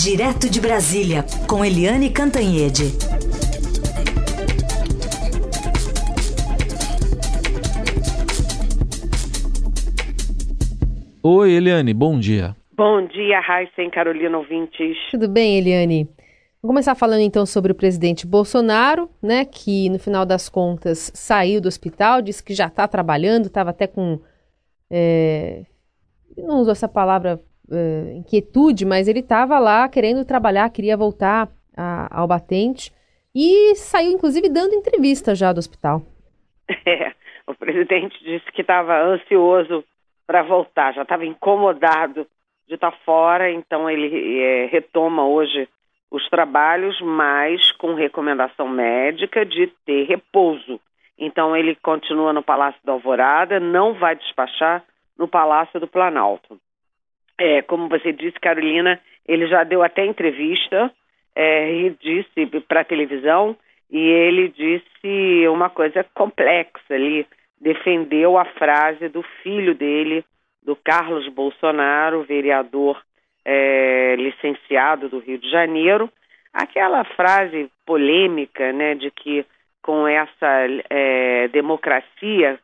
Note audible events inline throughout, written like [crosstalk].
Direto de Brasília, com Eliane Cantanhede. Oi, Eliane, bom dia. Bom dia, Raíssa e Carolina ouvintes. Tudo bem, Eliane? Vamos começar falando então sobre o presidente Bolsonaro, né, que no final das contas saiu do hospital, disse que já está trabalhando, estava até com. É, não usou essa palavra uh, inquietude, mas ele estava lá querendo trabalhar, queria voltar a, ao batente e saiu, inclusive, dando entrevista já do hospital. [laughs] É, o presidente disse que estava ansioso para voltar, já estava incomodado de estar tá fora, então ele é, retoma hoje os trabalhos, mas com recomendação médica de ter repouso. Então ele continua no Palácio da Alvorada, não vai despachar no Palácio do Planalto. É, como você disse, Carolina, ele já deu até entrevista é, e disse para a televisão e ele disse uma coisa complexa ali, defendeu a frase do filho dele, do Carlos Bolsonaro, vereador é, licenciado do Rio de Janeiro, aquela frase polêmica, né, de que com essa é, democracia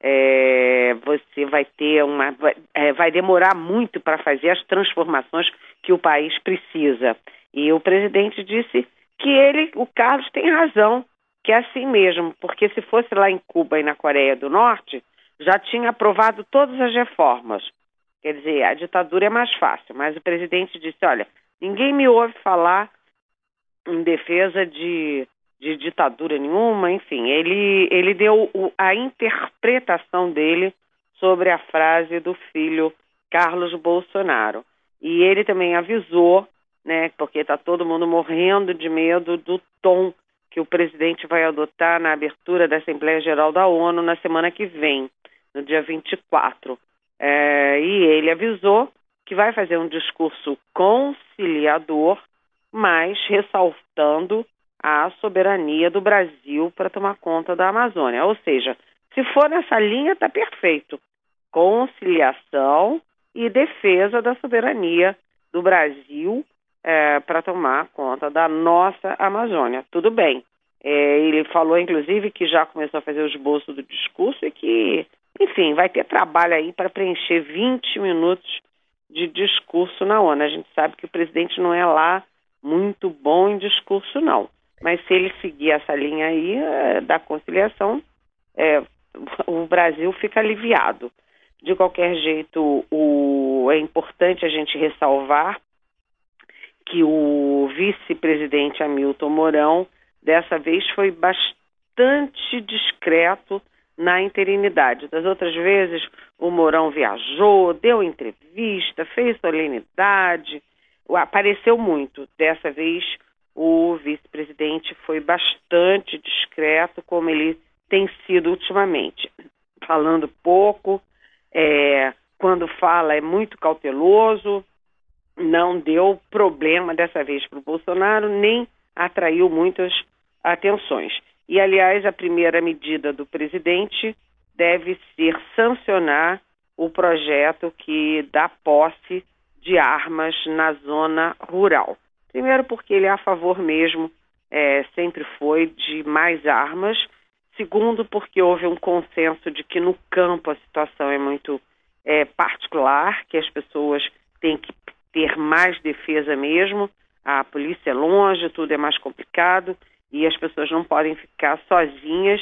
é, você vai ter uma. É, vai demorar muito para fazer as transformações que o país precisa. E o presidente disse que ele, o Carlos, tem razão, que é assim mesmo, porque se fosse lá em Cuba e na Coreia do Norte, já tinha aprovado todas as reformas. Quer dizer, a ditadura é mais fácil, mas o presidente disse: olha, ninguém me ouve falar em defesa de de ditadura nenhuma, enfim, ele, ele deu o, a interpretação dele sobre a frase do filho Carlos Bolsonaro. E ele também avisou, né, porque está todo mundo morrendo de medo do tom que o presidente vai adotar na abertura da Assembleia Geral da ONU na semana que vem, no dia 24. É, e ele avisou que vai fazer um discurso conciliador, mas ressaltando a soberania do Brasil para tomar conta da Amazônia. Ou seja, se for nessa linha, está perfeito. Conciliação e defesa da soberania do Brasil é, para tomar conta da nossa Amazônia. Tudo bem. É, ele falou, inclusive, que já começou a fazer o esboço do discurso e que, enfim, vai ter trabalho aí para preencher 20 minutos de discurso na ONU. A gente sabe que o presidente não é lá muito bom em discurso, não. Mas se ele seguir essa linha aí é, da conciliação, é, o Brasil fica aliviado. De qualquer jeito, o, é importante a gente ressalvar que o vice-presidente Hamilton Mourão, dessa vez, foi bastante discreto na interinidade. Das outras vezes, o Mourão viajou, deu entrevista, fez solenidade, apareceu muito. Dessa vez, o vice-presidente foi bastante discreto, como ele tem sido ultimamente, falando pouco, é, quando fala é muito cauteloso, não deu problema dessa vez para o Bolsonaro, nem atraiu muitas atenções. E, aliás, a primeira medida do presidente deve ser sancionar o projeto que dá posse de armas na zona rural. Primeiro, porque ele é a favor mesmo, é, sempre foi, de mais armas. Segundo, porque houve um consenso de que no campo a situação é muito é, particular, que as pessoas têm que ter mais defesa mesmo. A polícia é longe, tudo é mais complicado e as pessoas não podem ficar sozinhas,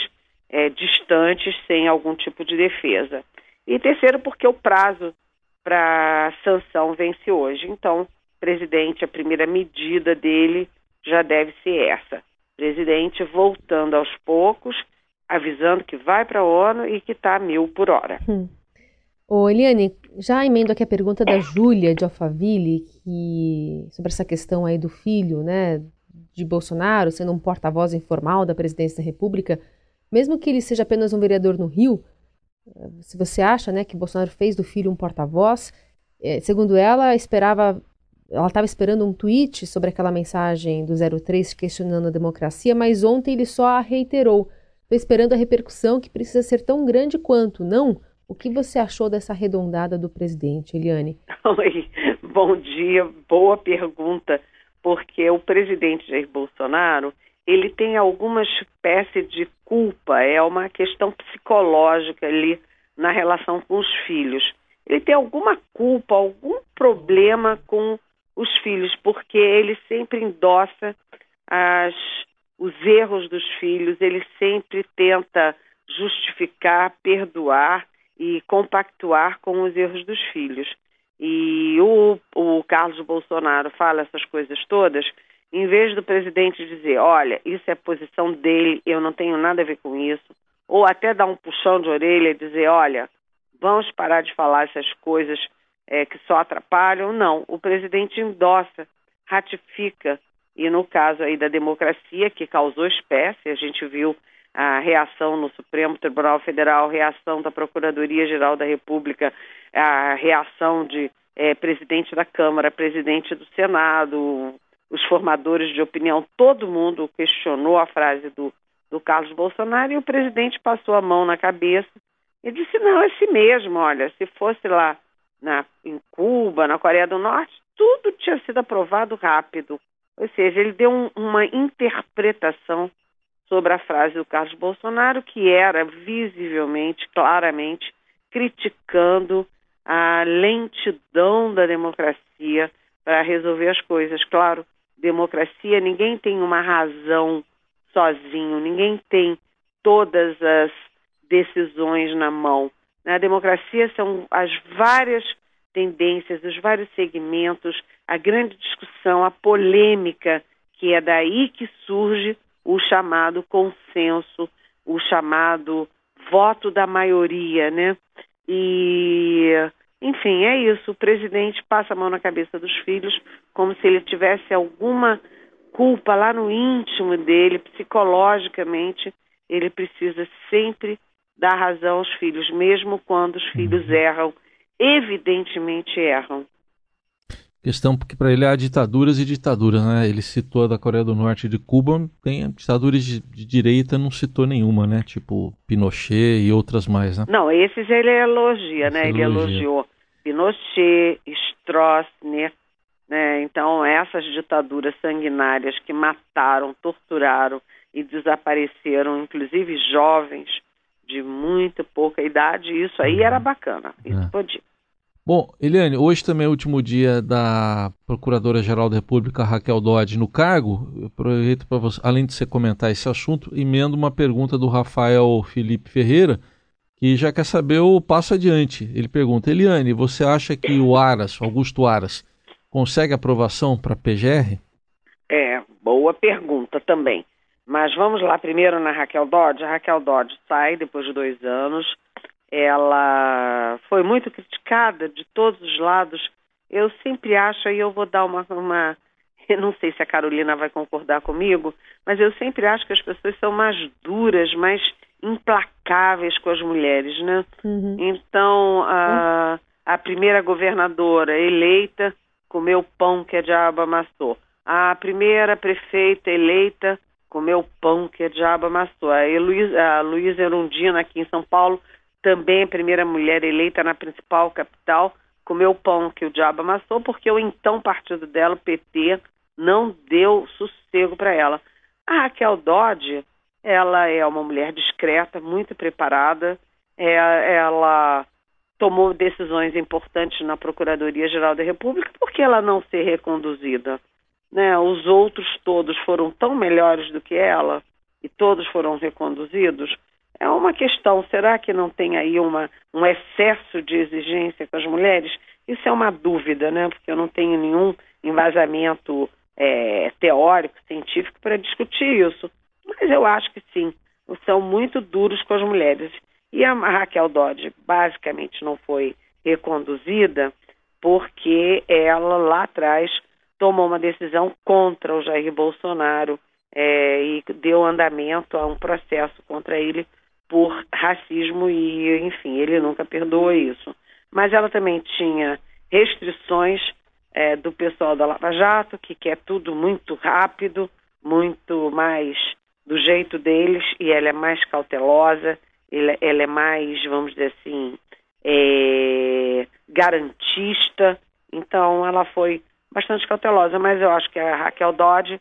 é, distantes, sem algum tipo de defesa. E terceiro, porque o prazo para sanção vence hoje. Então, presidente, a primeira medida dele já deve ser essa. Presidente voltando aos poucos, avisando que vai para a ONU e que está mil por hora. Hum. Ô, Eliane, já emendo aqui a pergunta da Júlia de Alphaville, que, sobre essa questão aí do filho, né, de Bolsonaro, sendo um porta-voz informal da presidência da República, mesmo que ele seja apenas um vereador no Rio, se você acha, né, que Bolsonaro fez do filho um porta-voz, é, segundo ela, esperava ela estava esperando um tweet sobre aquela mensagem do 03 questionando a democracia, mas ontem ele só a reiterou. Estou esperando a repercussão que precisa ser tão grande quanto, não? O que você achou dessa arredondada do presidente, Eliane? [laughs] Oi, Bom dia, boa pergunta, porque o presidente Jair Bolsonaro ele tem alguma espécie de culpa, é uma questão psicológica ali na relação com os filhos. Ele tem alguma culpa, algum problema com os filhos, porque ele sempre endossa as, os erros dos filhos, ele sempre tenta justificar, perdoar e compactuar com os erros dos filhos. E o, o Carlos Bolsonaro fala essas coisas todas em vez do presidente dizer, olha, isso é posição dele, eu não tenho nada a ver com isso, ou até dar um puxão de orelha e dizer, olha, vamos parar de falar essas coisas é, que só atrapalham. Não, o presidente endossa, ratifica, e no caso aí da democracia, que causou espécie, a gente viu a reação no Supremo Tribunal Federal, a reação da Procuradoria-Geral da República, a reação de é, presidente da Câmara, presidente do Senado, os formadores de opinião, todo mundo questionou a frase do, do Carlos Bolsonaro e o presidente passou a mão na cabeça e disse: não, é assim mesmo, olha, se fosse lá na, em Cuba, na Coreia do Norte, tudo tinha sido aprovado rápido. Ou seja, ele deu um, uma interpretação sobre a frase do Carlos Bolsonaro que era visivelmente, claramente, criticando a lentidão da democracia para resolver as coisas. Claro, democracia, ninguém tem uma razão sozinho, ninguém tem todas as decisões na mão. Na democracia são as várias tendências, os vários segmentos, a grande discussão, a polêmica, que é daí que surge o chamado consenso, o chamado voto da maioria, né? E enfim, é isso. O presidente passa a mão na cabeça dos filhos como se ele tivesse alguma culpa lá no íntimo dele, psicologicamente. Ele precisa sempre dar razão aos filhos, mesmo quando os filhos uhum. erram. Evidentemente erram. Questão porque para ele há ditaduras e ditaduras, né? Ele citou a da Coreia do Norte e de Cuba, tem ditaduras de, de, direita, não citou nenhuma, né? Tipo Pinochet e outras mais, né? Não, esses ele elogia, né? Ele elogiou Pinochet, Stroessner, né? Então essas ditaduras sanguinárias que mataram, torturaram e desapareceram, inclusive jovens de muito pouca idade, isso aí era bacana, isso é. podia. Bom, Eliane, hoje também é o último dia da Procuradora-Geral da República, Raquel Dodge, no cargo. Eu aproveito para você, além de você comentar esse assunto, emendo uma pergunta do Rafael Felipe Ferreira, que já quer saber o passo adiante. Ele pergunta: Eliane, você acha que o Aras, Augusto Aras, consegue aprovação para a PGR? É, boa pergunta também. Mas vamos lá primeiro na Raquel Dodge. A Raquel Dodge sai depois de dois anos ela foi muito criticada de todos os lados. Eu sempre acho, e eu vou dar uma, uma. [laughs] Eu não sei se a Carolina vai concordar comigo, mas eu sempre acho que as pessoas são mais duras, mais implacáveis com as mulheres, né? Uhum. Então, a, a primeira governadora eleita comeu pão que a diabo amassou. A primeira prefeita eleita comeu pão que a diabo amassou. A Luísa, a Luísa Erundina, aqui em São Paulo, também a primeira mulher eleita na principal capital, comeu pão que o diabo amassou, porque o então partido dela, o PT, não deu sossego para ela. A Raquel Dodge, ela é uma mulher discreta, muito preparada, é, ela tomou decisões importantes na Procuradoria-Geral da República, por que ela não ser reconduzida? Né? Os outros todos foram tão melhores do que ela e todos foram reconduzidos é uma questão. Será que não tem aí uma, um excesso de exigência com as mulheres? Isso é uma dúvida, né? Porque eu não tenho nenhum embasamento é, teórico, científico para discutir isso. Mas eu acho que sim, são muito duros com as mulheres. E a Raquel Dodge basicamente não foi reconduzida porque ela lá atrás tomou uma decisão contra o Jair Bolsonaro é, e deu andamento a um processo contra ele por racismo e, enfim, ele nunca perdoou isso. Mas ela também tinha restrições é, do pessoal da Lava Jato, que quer tudo muito rápido, muito mais do jeito deles, e ela é mais cautelosa, ela, é mais, vamos dizer assim, é, garantista, Então, ela foi bastante cautelosa, mas eu acho que a Raquel Dodge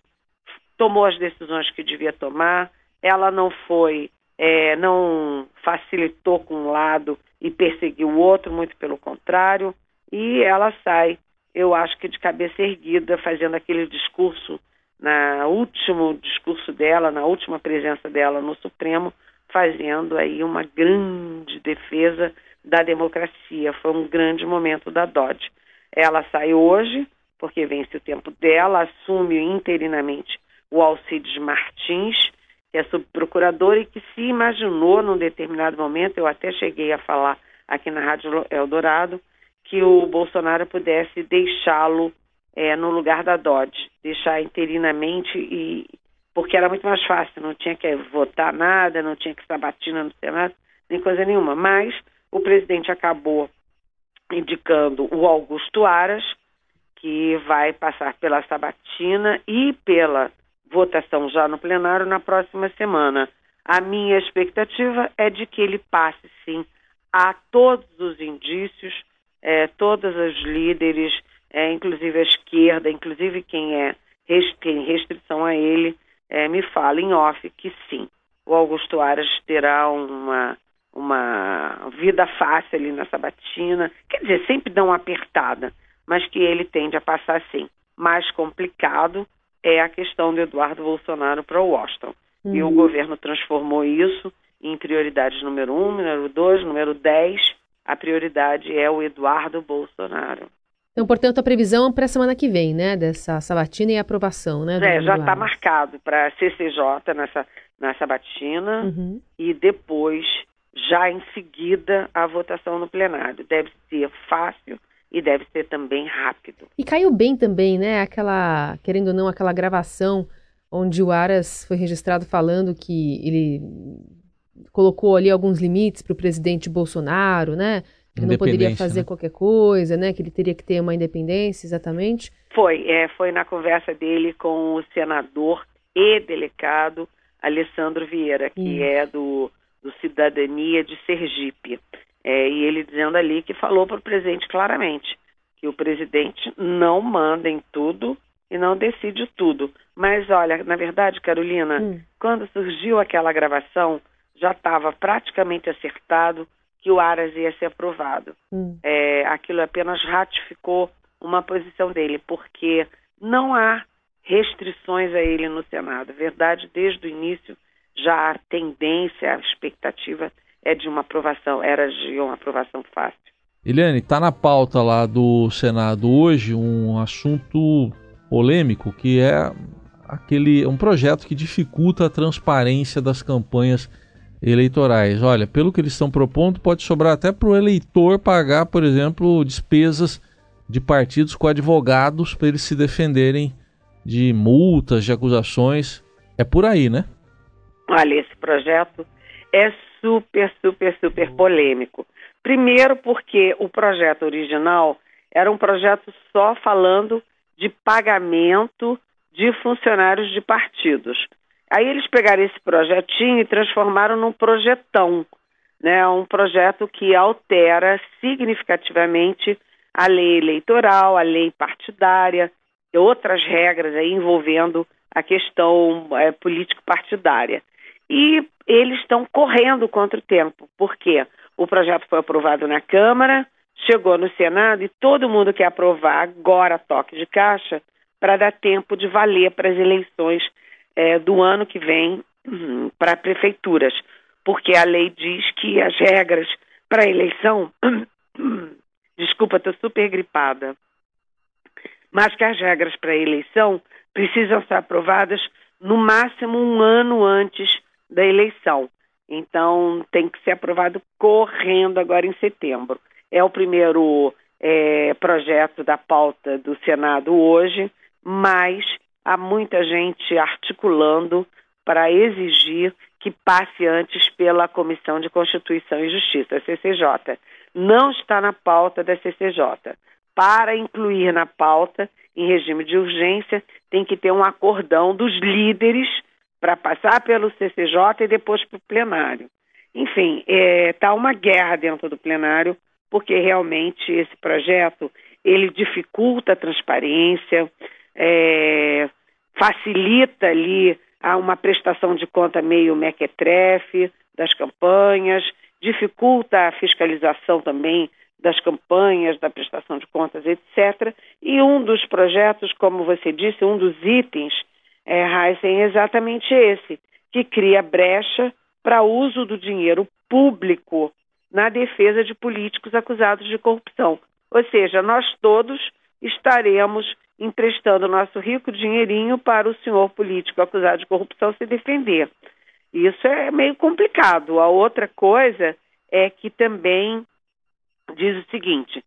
tomou as decisões que devia tomar, ela não foi, é, não facilitou com um lado e perseguiu o outro, muito pelo contrário, e ela sai, eu acho que de cabeça erguida, fazendo aquele discurso, na último discurso dela, na última presença dela no Supremo, fazendo aí uma grande defesa da democracia. Foi um grande momento da Dodge. Ela sai hoje, porque vence o tempo dela, assume interinamente o Alcides Martins, que é subprocurador e que se imaginou num determinado momento, eu até cheguei a falar aqui na Rádio Eldorado, que o Bolsonaro pudesse deixá-lo é, no lugar da Dodge, deixar interinamente e porque era muito mais fácil, não tinha que votar nada, não tinha que sabatina no Senado, nem coisa nenhuma. Mas o presidente acabou indicando o Augusto Aras, que vai passar pela sabatina e pela votação já no plenário na próxima semana. A minha expectativa é de que ele passe, sim, a todos os indícios, é, todos os líderes, é, inclusive a esquerda, inclusive quem é tem restrição a ele, é, me fala em off que sim, o Augusto Aras terá uma, uma vida fácil ali na sabatina, quer dizer, sempre dá uma apertada, mas que ele tende a passar sim. Mais complicado é a questão do Eduardo Bolsonaro para Washington. Uhum. E o governo transformou isso em prioridades número um, número dois, número dez. A prioridade é o Eduardo Bolsonaro. Então, portanto, a previsão para a semana que vem, né, dessa sabatina e aprovação, né? É, já está marcado para CCJ nessa, na sabatina uhum. e depois, já em seguida, a votação no plenário. Deve ser fácil e deve ser também rápido. E caiu bem também, né? Aquela, querendo ou não, aquela gravação onde o Aras foi registrado falando que ele colocou ali alguns limites para o presidente Bolsonaro, né? Que ele não poderia fazer né? qualquer coisa, né? Que ele teria que ter uma independência, exatamente. Foi, é, foi na conversa dele com o senador e delegado Alessandro Vieira, que Isso. é do, do Cidadania de Sergipe. É, e ele dizendo ali que falou para o presidente claramente que o presidente não manda em tudo e não decide tudo. Mas olha, na verdade, Carolina, hum. quando surgiu aquela gravação, já estava praticamente acertado que o Aras ia ser aprovado. Hum. É, aquilo apenas ratificou uma posição dele, porque não há restrições a ele no Senado. Verdade, desde o início já a tendência, a expectativa é de uma aprovação, era de uma aprovação fácil. Eliane, está na pauta lá do Senado hoje um assunto polêmico que é aquele um projeto que dificulta a transparência das campanhas eleitorais. Olha, pelo que eles estão propondo, pode sobrar até para o eleitor pagar, por exemplo, despesas de partidos com advogados para eles se defenderem de multas, de acusações. É por aí, né? Olha, esse projeto é super, super, super polêmico. Primeiro, porque o projeto original era um projeto só falando de pagamento de funcionários de partidos. Aí eles pegaram esse projetinho e transformaram num projetão, né? Um projeto que altera significativamente a lei eleitoral, a lei partidária e outras regras aí envolvendo a questão é, político-partidária. E eles estão correndo contra o tempo, porque o projeto foi aprovado na Câmara, chegou no Senado e todo mundo quer aprovar agora toque de caixa para dar tempo de valer para as eleições é, do ano que vem hum, para prefeituras, porque a lei diz que as regras para a eleição. [clears throat] desculpa, estou super gripada. Mas que as regras para a eleição precisam ser aprovadas no máximo um ano antes da eleição. Então, tem que ser aprovado correndo agora em setembro. É o primeiro é, projeto da pauta do Senado hoje, mas há muita gente articulando para exigir que passe antes pela Comissão de Constituição e Justiça, a CCJ. Não está na pauta da CCJ. Para incluir na pauta, em regime de urgência, tem que ter um acordão dos líderes para passar pelo CCJ e depois para o plenário. Enfim, está é, tá uma guerra dentro do plenário, porque realmente esse projeto ele dificulta a transparência, é, facilita ali uma prestação de conta meio mequetrefe das campanhas, dificulta a fiscalização também das campanhas, da prestação de contas, etc. E um dos projetos, como você disse, um dos itens, é, Heisen, é exatamente esse, que cria brecha para uso do dinheiro público na defesa de políticos acusados de corrupção. Ou seja, nós todos estaremos emprestando nosso rico dinheirinho para o senhor político acusado de corrupção se defender. Isso é meio complicado. A outra coisa é que também diz o seguinte: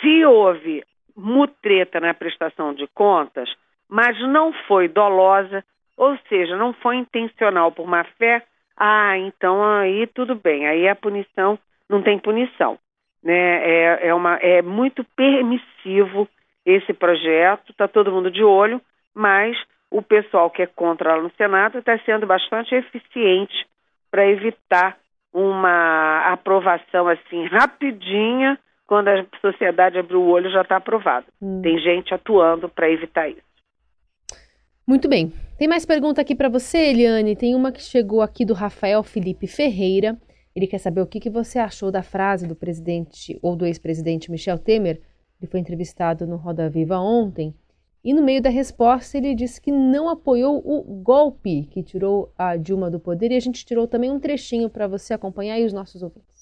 se houve mutreta na prestação de contas, mas não foi dolosa, ou seja, não foi intencional por má fé, ah, então aí tudo bem, aí a punição não tem punição. Né? É, é, uma, é muito permissivo esse projeto, está todo mundo de olho, mas o pessoal que é contra lá no Senado está sendo bastante eficiente para evitar uma aprovação assim rapidinha, quando a sociedade abrir o olho já está aprovado. Hum. Tem gente atuando para evitar isso. Muito bem. Tem mais pergunta aqui para você, Eliane. Tem uma que chegou aqui do Rafael Felipe Ferreira. Ele quer saber o que, que você achou da frase do presidente ou do ex-presidente Michel Temer. Ele foi entrevistado no Roda Viva ontem. E no meio da resposta, ele disse que não apoiou o golpe que tirou a Dilma do poder. E a gente tirou também um trechinho para você acompanhar e os nossos ouvintes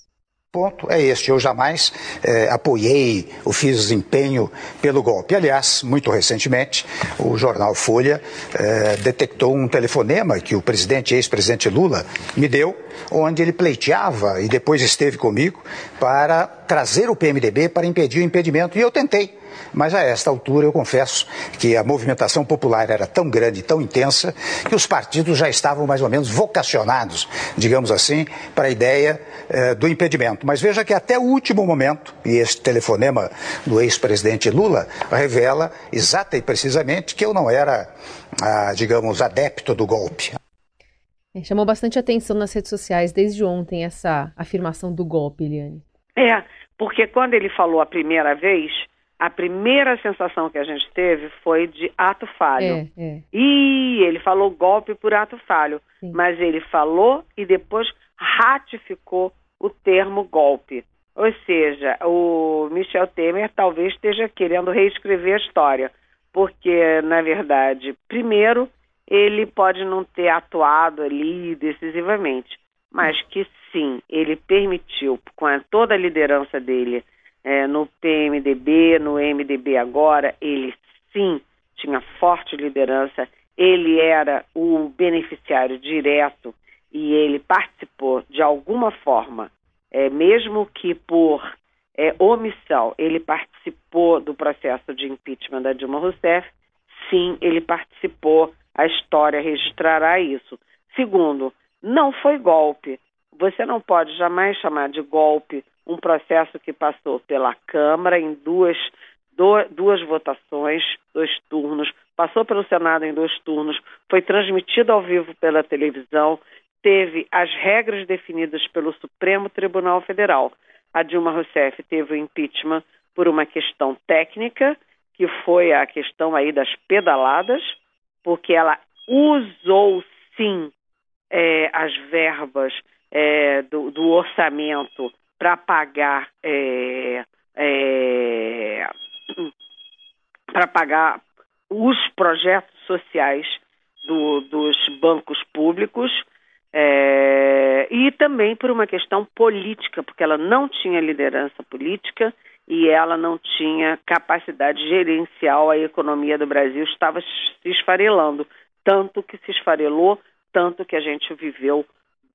ponto é este. Eu jamais eh, apoiei ou fiz empenho pelo golpe. Aliás, muito recentemente, o jornal Folha eh, detectou um telefonema que o presidente, ex-presidente Lula, me deu, onde ele pleiteava e depois esteve comigo para trazer o PMDB para impedir o impedimento. E eu tentei. Mas a esta altura eu confesso que a movimentação popular era tão grande, tão intensa, que os partidos já estavam mais ou menos vocacionados, digamos assim, para a ideia eh, do impedimento. Mas veja que até o último momento, e este telefonema do ex-presidente Lula revela exata e precisamente que eu não era, ah, digamos, adepto do golpe. É, chamou bastante atenção nas redes sociais desde ontem essa afirmação do golpe, Eliane. É, porque quando ele falou a primeira vez, a primeira sensação que a gente teve foi de ato falho. É, é. E ele falou golpe por ato falho, Sim. mas ele falou e depois ratificou o termo golpe. Ou seja, o Michel Temer talvez esteja querendo reescrever a história, porque, na verdade, primeiro, ele pode não ter atuado ali decisivamente, mas que sim, ele permitiu, com toda a liderança dele, é, no PMDB, no MDB agora, ele sim tinha forte liderança, ele era o beneficiário direto e ele participou de alguma forma, é, mesmo que por é, omissão, ele participou do processo de impeachment da Dilma Rousseff, sim, ele participou, a história registrará isso. Segundo, não foi golpe. Você não pode jamais chamar de golpe um processo que passou pela Câmara em duas, do, duas votações, dois turnos, passou pelo Senado em dois turnos, foi transmitido ao vivo pela televisão, teve as regras definidas pelo Supremo Tribunal Federal. A Dilma Rousseff teve o impeachment por uma questão técnica, que foi a questão aí das pedaladas, porque ela usou sim é, as verbas é, do, do orçamento para pagar é, é, para pagar os projetos sociais do, dos bancos públicos é, e também por uma questão política, porque ela não tinha liderança política e ela não tinha capacidade gerencial, a economia do Brasil estava se esfarelando, tanto que se esfarelou, tanto que a gente viveu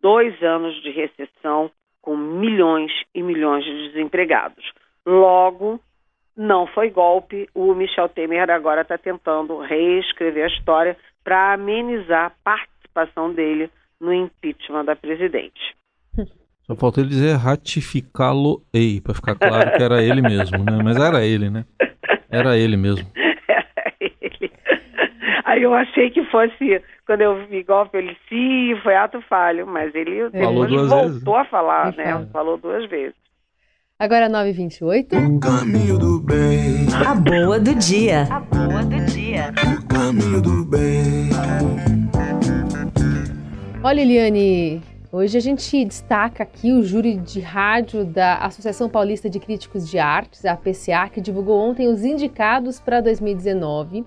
dois anos de recessão com milhões e milhões de desempregados. Logo, não foi golpe. O Michel Temer agora está tentando reescrever a história para amenizar a participação dele no impeachment da presidente. [laughs] Só falta ele dizer ratificá-lo-ei, para ficar claro que era ele mesmo, né? Mas era ele, né? Era ele mesmo. Eu achei que fosse quando eu vi golpe, ele sim, foi ato falho, mas ele Falou duas voltou vezes. a falar, né? Falou duas vezes. Agora 9h28. O caminho do bem. A boa do dia. A boa do dia. O caminho do bem. Olha, Eliane, hoje a gente destaca aqui o júri de rádio da Associação Paulista de Críticos de Artes, a APCA, que divulgou ontem os indicados para 2019.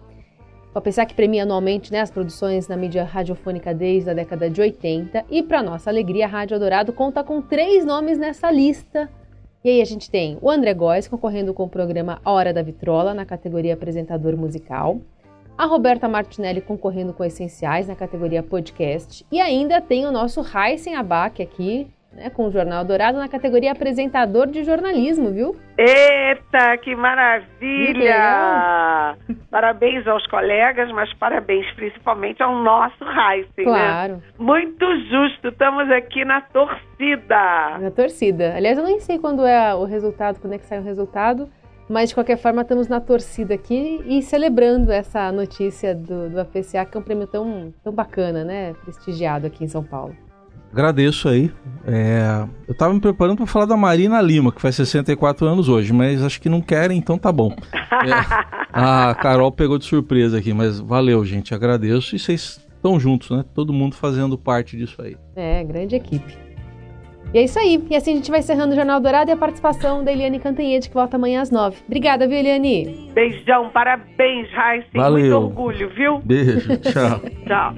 O APCA que premia anualmente né, as produções na mídia radiofônica desde a década de 80. E, para nossa alegria, a Rádio Dourado conta com três nomes nessa lista. E aí a gente tem o André Góes concorrendo com o programa Hora da Vitrola, na categoria apresentador musical a Roberta Martinelli concorrendo com Essenciais na categoria podcast e ainda tem o nosso Heisen Abac aqui, né, com o Jornal Dourado na categoria apresentador de jornalismo, viu? Eita, que maravilha! Parabéns aos colegas, mas parabéns principalmente ao nosso Heisen, claro. né? Muito justo, estamos aqui na torcida. Na torcida. Aliás, eu nem sei quando é o resultado, quando é que sai o resultado, mas, de qualquer forma, estamos na torcida aqui e celebrando essa notícia do, do APCA, que é um prêmio tão, tão bacana, né? Prestigiado aqui em São Paulo. Agradeço aí. É, eu estava me preparando para falar da Marina Lima, que faz 64 anos hoje, mas acho que não querem, então tá bom. [laughs] É, a Carol pegou de surpresa aqui, mas valeu, gente. Agradeço. E vocês estão juntos, né? Todo mundo fazendo parte disso aí. É, grande equipe. E é isso aí. E assim a gente vai encerrando o Jornal Dourado e a participação da Eliane Cantanhede, que volta amanhã às nove. Obrigada, viu, Eliane? Beijão, parabéns, Raíssa. Valeu. Muito orgulho, viu? Beijo, tchau. [laughs] Tchau.